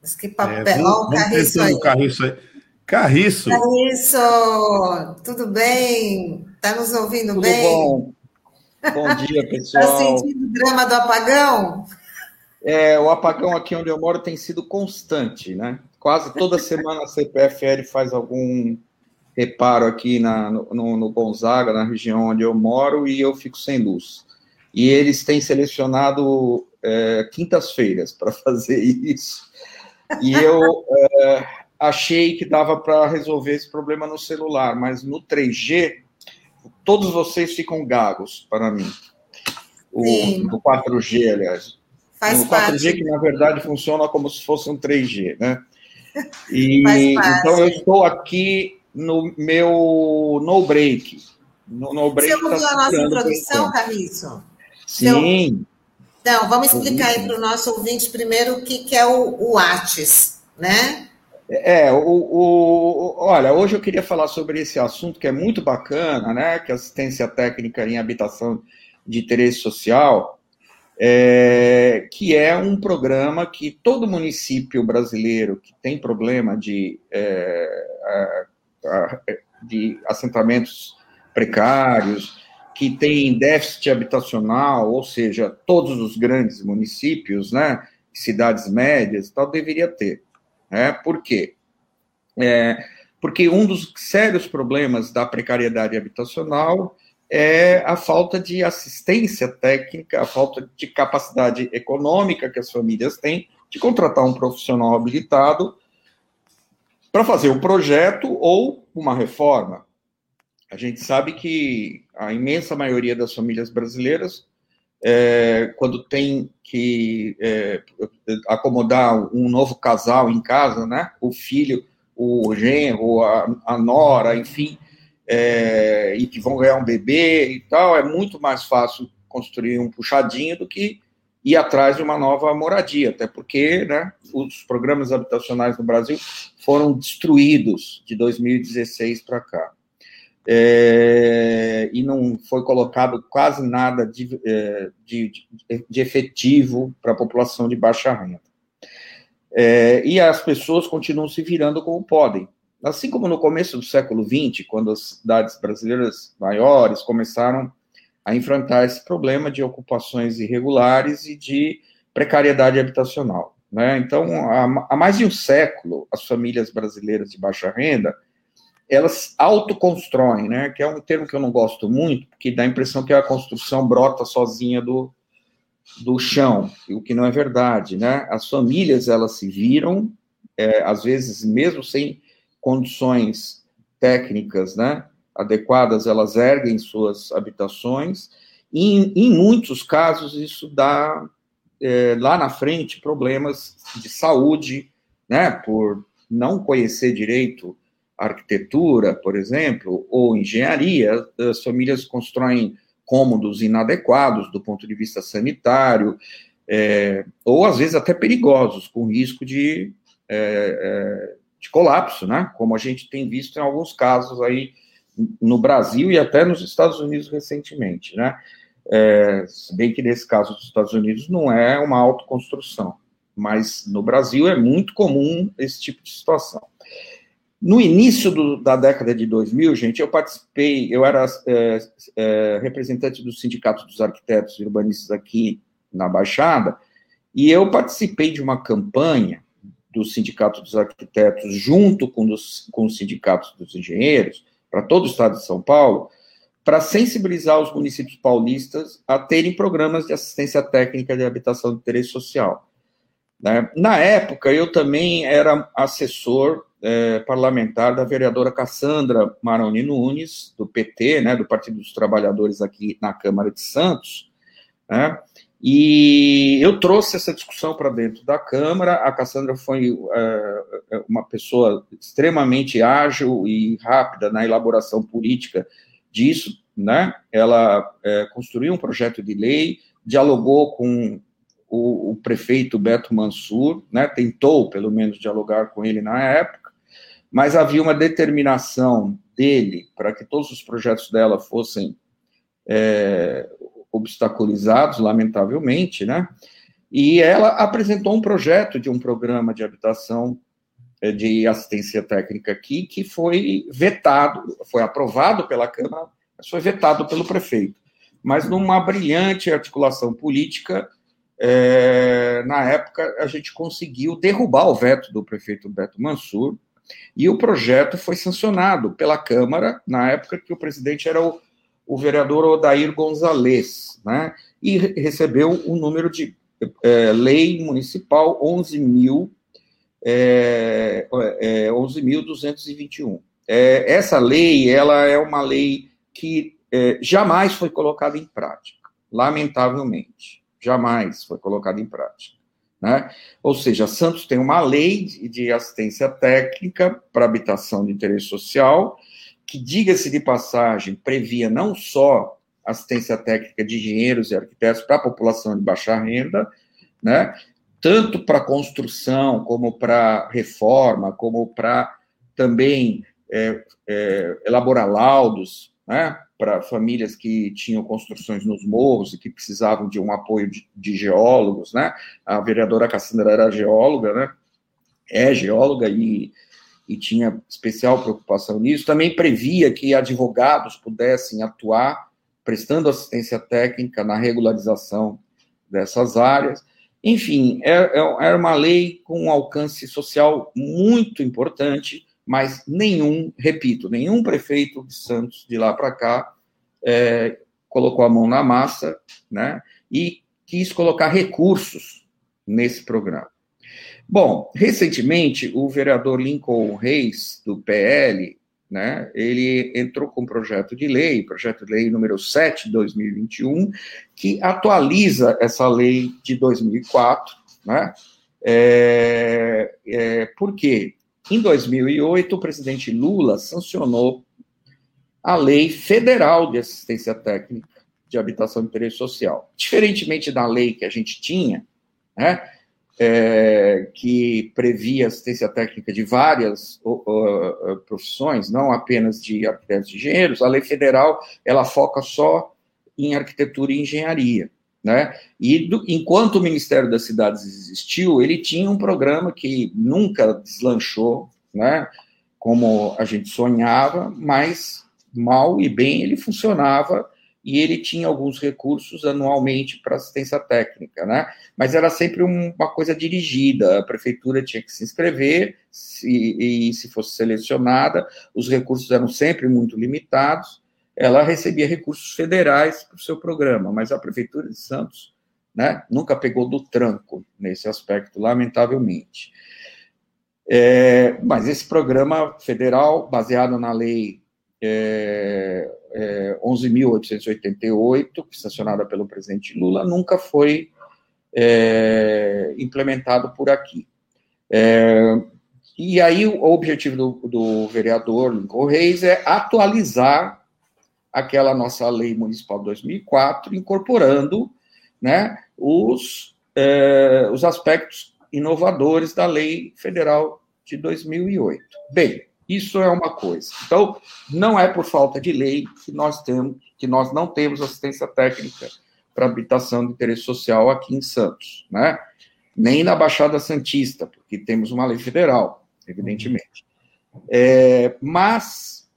Mas que papel. É, vamos, Carriço aí. Carriço aí. Carriço. Carriço, tudo bem? Está nos ouvindo tudo bem? Bom. Bom dia, tá pessoal. Está sentindo o drama do apagão? É, o apagão aqui onde eu moro tem sido constante, né? Quase toda semana a CPFL faz algum reparo aqui na, no, no Gonzaga, na região onde eu moro, e eu fico sem luz. E eles têm selecionado é, quintas-feiras para fazer isso. E eu é, achei que dava para resolver esse problema no celular, mas no 3G, todos vocês ficam gagos para mim. O, no 4G, aliás. Faz no 4G, parte. que na verdade funciona como se fosse um 3G, né? E então eu estou aqui no meu no break. No, no break Você ouviu tá a nossa introdução, Carriço? Sim. Então, vamos explicar aí para o nosso ouvinte primeiro o que, que é o, o ATES, né? É, o, o, olha, hoje eu queria falar sobre esse assunto que é muito bacana, né? Que é assistência técnica em habitação de interesse social, é, que é um programa que todo município brasileiro que tem problema de, é, de assentamentos precários, que tem déficit habitacional, ou seja, todos os grandes municípios, né, cidades médias, tal, deveria ter. Né? Por quê? É, porque um dos sérios problemas da precariedade habitacional é a falta de assistência técnica, a falta de capacidade econômica que as famílias têm de contratar um profissional habilitado para fazer um projeto ou uma reforma. A gente sabe que a imensa maioria das famílias brasileiras, é, quando tem que é, acomodar um novo casal em casa, né, o filho, o genro, a, a nora, enfim, é, e que vão ganhar um bebê e tal, é muito mais fácil construir um puxadinho do que ir atrás de uma nova moradia, até porque né, os programas habitacionais no Brasil foram destruídos de 2016 para cá é, e não foi colocado quase nada de, é, de, de efetivo para a população de baixa renda. É, e as pessoas continuam se virando como podem. Assim como no começo do século XX, quando as cidades brasileiras maiores começaram a enfrentar esse problema de ocupações irregulares e de precariedade habitacional. Né? Então, há, há mais de um século, as famílias brasileiras de baixa renda elas autoconstroem, né? Que é um termo que eu não gosto muito, porque dá a impressão que a construção brota sozinha do, do chão, o que não é verdade, né? As famílias, elas se viram, é, às vezes, mesmo sem condições técnicas, né? Adequadas, elas erguem suas habitações, e em, muitos casos isso dá, é, lá na frente, problemas de saúde, né? Por não conhecer direito arquitetura, por exemplo, ou engenharia, as famílias constroem cômodos inadequados do ponto de vista sanitário, é, ou às vezes até perigosos, com risco de, é, é, de colapso, né? Como a gente tem visto em alguns casos aí no Brasil e até nos Estados Unidos recentemente, né? É, se bem que nesse caso dos Estados Unidos não é uma autoconstrução, mas no Brasil é muito comum esse tipo de situação. No início do, da década de 2000, gente, eu participei, eu era é, é, representante do Sindicato dos Arquitetos e Urbanistas aqui na Baixada, e eu participei de uma campanha do Sindicato dos Arquitetos, junto com, os, com os sindicatos dos engenheiros, para todo o estado de São Paulo, para sensibilizar os municípios paulistas a terem programas de assistência técnica de habitação de interesse social. Né? Na época, eu também era assessor é, parlamentar da vereadora Cassandra Maroni Nunes, do PT, né, do Partido dos Trabalhadores aqui na Câmara de Santos, né, e eu trouxe essa discussão para dentro da Câmara. A Cassandra foi é, é, uma pessoa extremamente ágil e rápida na elaboração política disso, né? Ela é, construiu um projeto de lei, dialogou com o, o, prefeito Beto Mansur, né? Tentou, pelo menos, dialogar com ele na época mas havia uma determinação dele para que todos os projetos dela fossem é, obstaculizados, lamentavelmente, né? E ela apresentou um projeto de um programa de habitação eh, de assistência técnica aqui, que foi vetado, foi aprovado pela Câmara, mas foi vetado pelo prefeito. Mas numa brilhante articulação política, é, na época a gente conseguiu derrubar o veto do prefeito Beto Mansur, e o projeto foi sancionado pela Câmara, na época que o presidente era o, o vereador Odair Gonzalez, né? e recebeu o número de é, lei municipal 11 mil é, é, 11.221. É, essa lei, ela é uma lei que é, jamais foi colocada em prática, lamentavelmente, jamais foi colocada em prática. Né? Ou seja, Santos tem uma lei de assistência técnica para habitação de interesse social, que, diga-se de passagem, previa não só assistência técnica de engenheiros e arquitetos para a população de baixa renda, né? tanto para construção, como para reforma, como para também é, é, elaborar laudos né, para famílias que tinham construções nos morros e que precisavam de um apoio de, de geólogos. Né? A vereadora Cassandra era geóloga, né? é geóloga e, e tinha especial preocupação nisso. Também previa que advogados pudessem atuar prestando assistência técnica na regularização dessas áreas. Enfim, era é, é, é uma lei com um alcance social muito importante, mas nenhum, repito, nenhum prefeito de Santos de lá para cá é, colocou a mão na massa, né? E quis colocar recursos nesse programa. Bom, recentemente o vereador Lincoln Reis do PL né, ele entrou com um projeto de lei, projeto de lei número 7 de 2021, que atualiza essa lei de 2004, né, é, é, por quê? Em 2008, o presidente Lula sancionou a Lei Federal de Assistência Técnica de Habitação de Interesse Social. Diferentemente da lei que a gente tinha, né, é, que previa assistência técnica de várias uh, profissões, não apenas de arquitetos e engenheiros, a lei federal ela foca só em arquitetura e engenharia. Né? E do, enquanto o Ministério das Cidades existiu, ele tinha um programa que nunca deslanchou, né? como a gente sonhava, mas mal e bem ele funcionava e ele tinha alguns recursos anualmente para assistência técnica, né? Mas era sempre uma coisa dirigida, a prefeitura tinha que se inscrever, se, e se fosse selecionada, os recursos eram sempre muito limitados, ela recebia recursos federais para o seu programa, mas a prefeitura de Santos né, nunca pegou do tranco nesse aspecto, lamentavelmente. É, mas esse programa federal, baseado na lei é, é, 11.888, sancionada pelo presidente Lula, nunca foi é, implementado por aqui. É, e aí o objetivo do, do vereador Lincoln Reis é atualizar aquela nossa lei municipal de 2004, incorporando né, os, é, os aspectos inovadores da lei federal de 2008. Bem, isso é uma coisa. Então, não é por falta de lei que nós temos, que nós não temos assistência técnica para habitação de interesse social aqui em Santos, né? Nem na Baixada Santista, porque temos uma lei federal, evidentemente. É, mas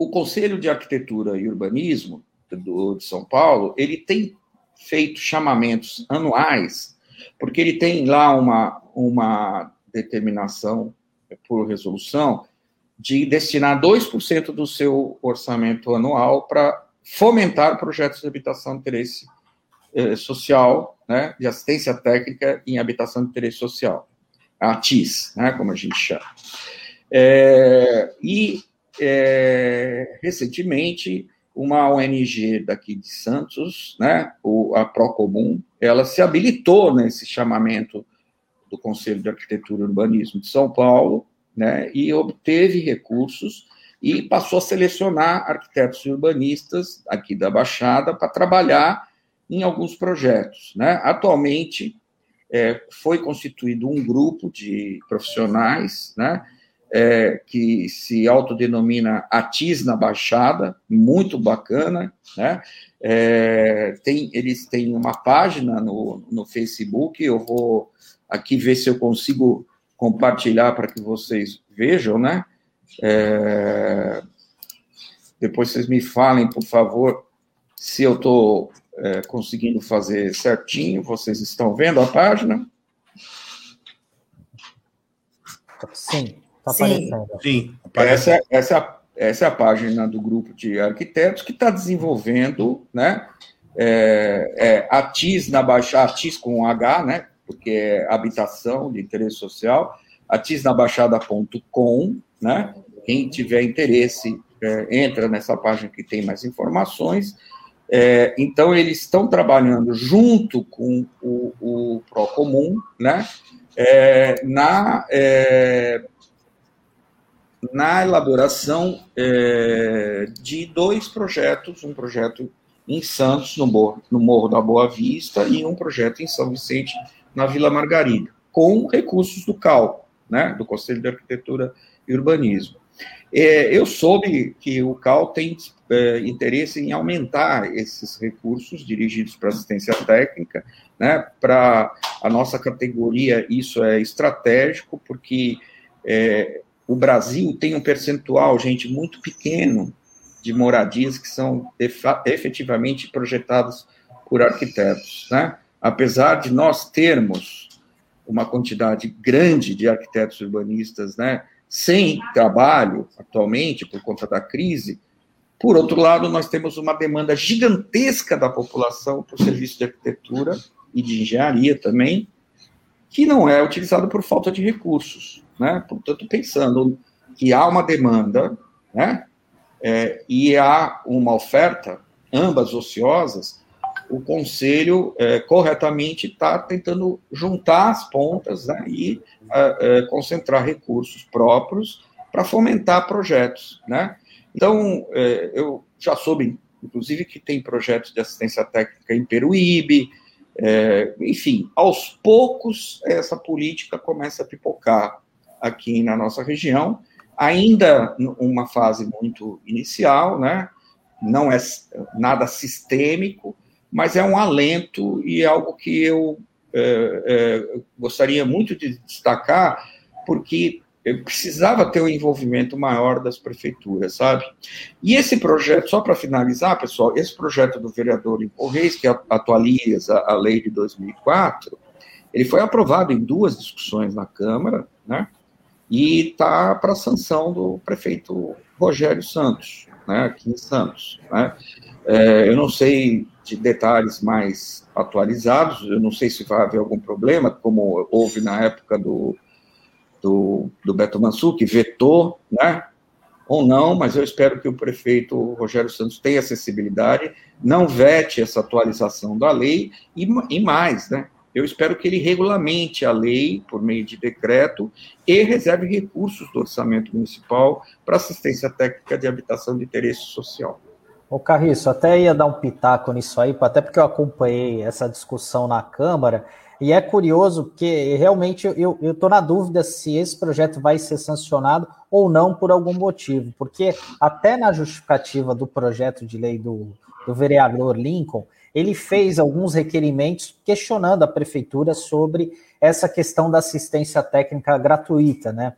o Conselho de Arquitetura e Urbanismo do, de São Paulo, ele tem feito chamamentos anuais, porque ele tem lá uma, uma determinação por resolução de destinar 2% do seu orçamento anual para fomentar projetos de habitação de interesse eh, social, né, de assistência técnica em habitação de interesse social, a TIS, né, como a gente chama. É, e, é, recentemente, uma ONG daqui de Santos, né, a Procomum, ela se habilitou nesse chamamento do Conselho de Arquitetura e Urbanismo de São Paulo, né, e obteve recursos e passou a selecionar arquitetos e urbanistas aqui da Baixada para trabalhar em alguns projetos. Né? Atualmente, é, foi constituído um grupo de profissionais, né, é, que se autodenomina Atis na Baixada, muito bacana, né? É, tem, eles têm uma página no, no Facebook, eu vou aqui ver se eu consigo compartilhar para que vocês vejam, né? É, depois vocês me falem, por favor, se eu estou é, conseguindo fazer certinho. Vocês estão vendo a página? Sim, está aparecendo. Sim, essa, essa, é essa é a página do grupo de arquitetos que está desenvolvendo, né? É, é, ATIS na Baixada, ATIS com H, né? Porque é habitação de interesse social, atisnabaixada.com, né? Quem tiver interesse, é, entra nessa página que tem mais informações. É, então, eles estão trabalhando junto com o, o Procomum, né? É, na, é, na elaboração é, de dois projetos, um projeto em Santos, no Morro, no Morro da Boa Vista, e um projeto em São Vicente, na Vila Margarida, com recursos do CAL, né, do Conselho de Arquitetura e Urbanismo. É, eu soube que o CAL tem é, interesse em aumentar esses recursos dirigidos para assistência técnica, né, para a nossa categoria isso é estratégico, porque é, o Brasil tem um percentual, gente, muito pequeno de moradias que são efetivamente projetadas por arquitetos, né? Apesar de nós termos uma quantidade grande de arquitetos urbanistas, né, sem trabalho atualmente por conta da crise, por outro lado, nós temos uma demanda gigantesca da população por serviço de arquitetura e de engenharia também, que não é utilizado por falta de recursos. Né? Portanto, pensando que há uma demanda né? É, e há uma oferta, ambas ociosas, o Conselho é, corretamente está tentando juntar as pontas né, e é, é, concentrar recursos próprios para fomentar projetos. Né? Então, é, eu já soube, inclusive, que tem projetos de assistência técnica em Peruíbe, é, enfim, aos poucos essa política começa a pipocar aqui na nossa região, ainda uma fase muito inicial, né? não é nada sistêmico, mas é um alento e é algo que eu é, é, gostaria muito de destacar, porque precisava ter um envolvimento maior das prefeituras, sabe? E esse projeto, só para finalizar, pessoal, esse projeto do vereador Lincoln Reis, que atualiza a lei de 2004, ele foi aprovado em duas discussões na Câmara, né? E está para sanção do prefeito Rogério Santos, né? Aqui em Santos, né? É, eu não sei de detalhes mais atualizados, eu não sei se vai haver algum problema, como houve na época do do, do Beto Mansur, que vetou, né? Ou não, mas eu espero que o prefeito Rogério Santos tenha acessibilidade, não vete essa atualização da lei e, e mais, né? Eu espero que ele regulamente a lei por meio de decreto e reserve recursos do orçamento municipal para assistência técnica de habitação de interesse social. Ô Carriço, até ia dar um pitaco nisso aí, até porque eu acompanhei essa discussão na Câmara e é curioso porque realmente eu estou na dúvida se esse projeto vai ser sancionado ou não por algum motivo, porque até na justificativa do projeto de lei do, do vereador Lincoln, ele fez alguns requerimentos questionando a prefeitura sobre essa questão da assistência técnica gratuita, né?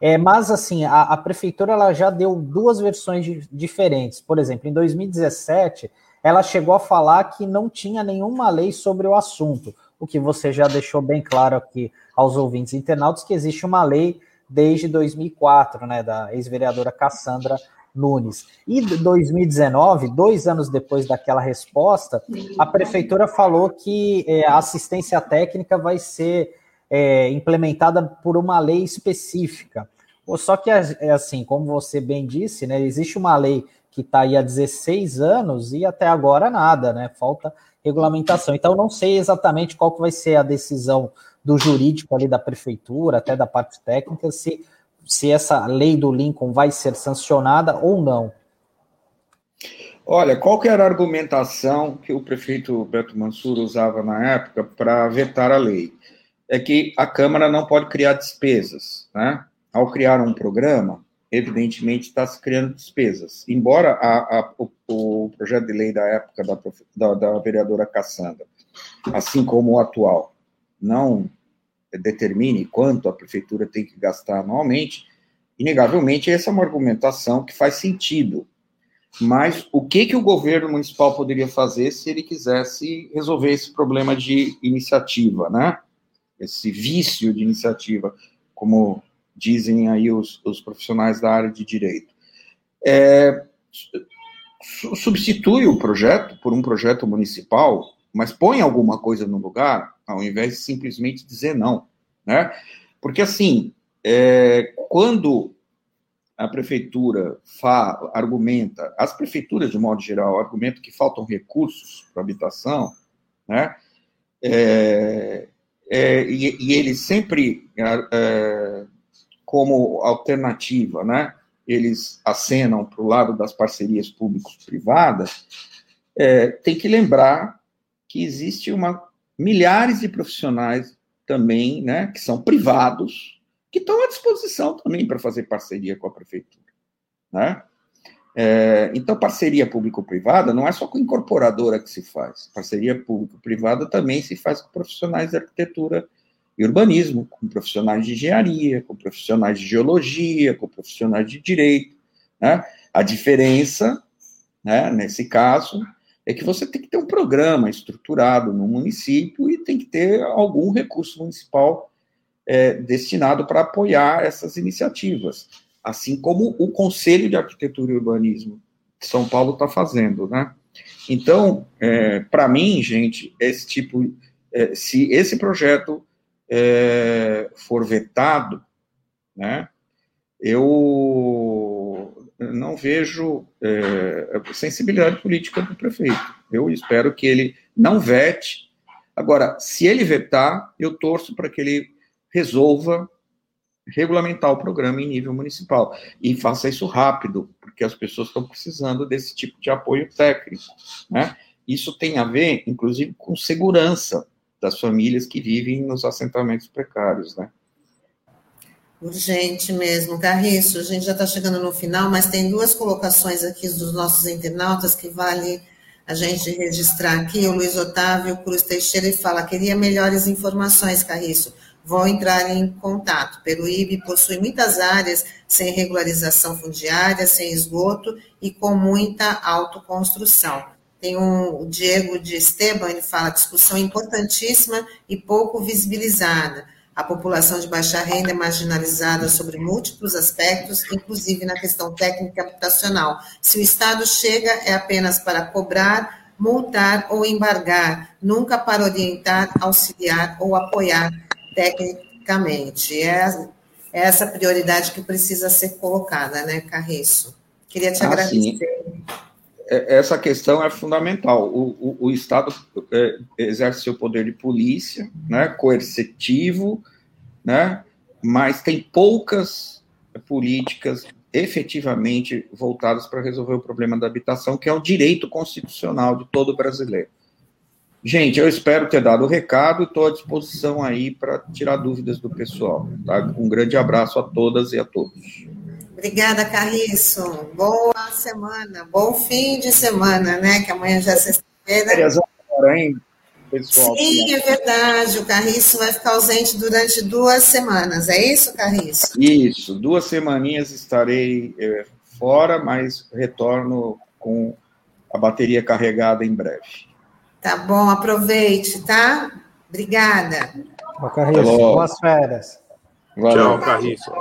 É, mas assim, a, a, prefeitura ela já deu duas versões de, diferentes. Por exemplo, em 2017, ela chegou a falar que não tinha nenhuma lei sobre o assunto o que você já deixou bem claro aqui aos ouvintes internautas, que existe uma lei desde 2004, né, da ex-vereadora Cassandra Nunes. E 2019, dois anos depois daquela resposta, a prefeitura falou que é, a assistência técnica vai ser é, implementada por uma lei específica. Só que, é assim, como você bem disse, né, existe uma lei que está aí há 16 anos e até agora nada, né? Falta regulamentação. Então, não sei exatamente qual que vai ser a decisão do jurídico ali da prefeitura, até da parte técnica, se, se essa lei do Lincoln vai ser sancionada ou não. Olha, qual era a argumentação que o prefeito Beto Mansur usava na época para vetar a lei? É que a Câmara não pode criar despesas, né? ao criar um programa, evidentemente está se criando despesas. Embora a, a, o, o, projeto de lei da época da, da, da vereadora Cassandra, assim como o atual, não determine quanto a prefeitura tem que gastar anualmente, inegavelmente essa é uma argumentação que faz sentido. Mas o que, que o governo municipal poderia fazer se ele quisesse resolver esse problema de iniciativa, né? Esse vício de iniciativa, como dizem aí os, os profissionais da área de direito. É, substitui o projeto por um projeto municipal, mas põe alguma coisa no lugar, ao invés de simplesmente dizer não, né? Porque assim, é, quando a prefeitura fa, argumenta, as prefeituras de modo geral argumentam que faltam recursos para habitação, né? É, é, e, e eles sempre é, como alternativa, né? Eles acenam para o lado das parcerias públicos-privadas. É, tem que lembrar que existe uma milhares de profissionais também, né, que são privados, que estão à disposição também para fazer parceria com a prefeitura, né? É, então, parceria público-privada não é só com incorporadora que se faz. Parceria público-privada também se faz com profissionais de arquitetura e urbanismo, com profissionais de engenharia, com profissionais de geologia, com profissionais de direito. Né? A diferença, né, nesse caso, é que você tem que ter um programa estruturado no município e tem que ter algum recurso municipal é, destinado para apoiar essas iniciativas, assim como o Conselho de Arquitetura e Urbanismo de São Paulo está fazendo, né? Então, é, para mim, gente, esse tipo, é, se esse projeto é, for vetado, né, eu não vejo é, sensibilidade política do prefeito. Eu espero que ele não vete. Agora, se ele vetar, eu torço para que ele resolva regulamentar o programa em nível municipal e faça isso rápido, porque as pessoas estão precisando desse tipo de apoio técnico, né? Isso tem a ver, inclusive, com segurança, das famílias que vivem nos assentamentos precários, né? Urgente mesmo, Carriço. A gente já está chegando no final, mas tem duas colocações aqui dos nossos internautas que vale a gente registrar aqui. O Luiz Otávio Cruz Teixeira fala: queria melhores informações, Carriço. Vou entrar em contato. Peruíbe possui muitas áreas sem regularização fundiária, sem esgoto e com muita autoconstrução. Tem um, o Diego de Esteban, ele fala discussão importantíssima e pouco visibilizada. A população de baixa renda é marginalizada sobre múltiplos aspectos, inclusive na questão técnica habitacional. Se o Estado chega, é apenas para cobrar, multar ou embargar, nunca para orientar, auxiliar ou apoiar tecnicamente. É, é essa prioridade que precisa ser colocada, né, Carriço? Queria te ah, agradecer. Sim. É, essa questão é fundamental. O, o, o Estado é, exerce seu poder de polícia, né, coercitivo, né, mas tem poucas políticas efetivamente voltadas para resolver o problema da habitação, que é um direito constitucional de todo brasileiro. Gente, eu espero ter dado o recado e estou à disposição aí para tirar dúvidas do pessoal. Tá? Um grande abraço a todas e a todos. Obrigada, Carriço. Boa semana, bom fim de semana, né? Que amanhã já é sexta-feira. pessoal? Sim, é verdade. O Carriço vai ficar ausente durante duas semanas. É isso, Carriço? Isso, duas semaninhas estarei é, fora, mas retorno com a bateria carregada em breve. Tá bom, aproveite, tá? Obrigada. Boa, Carriço. Boas férias. Valeu. Tchau, Carriço.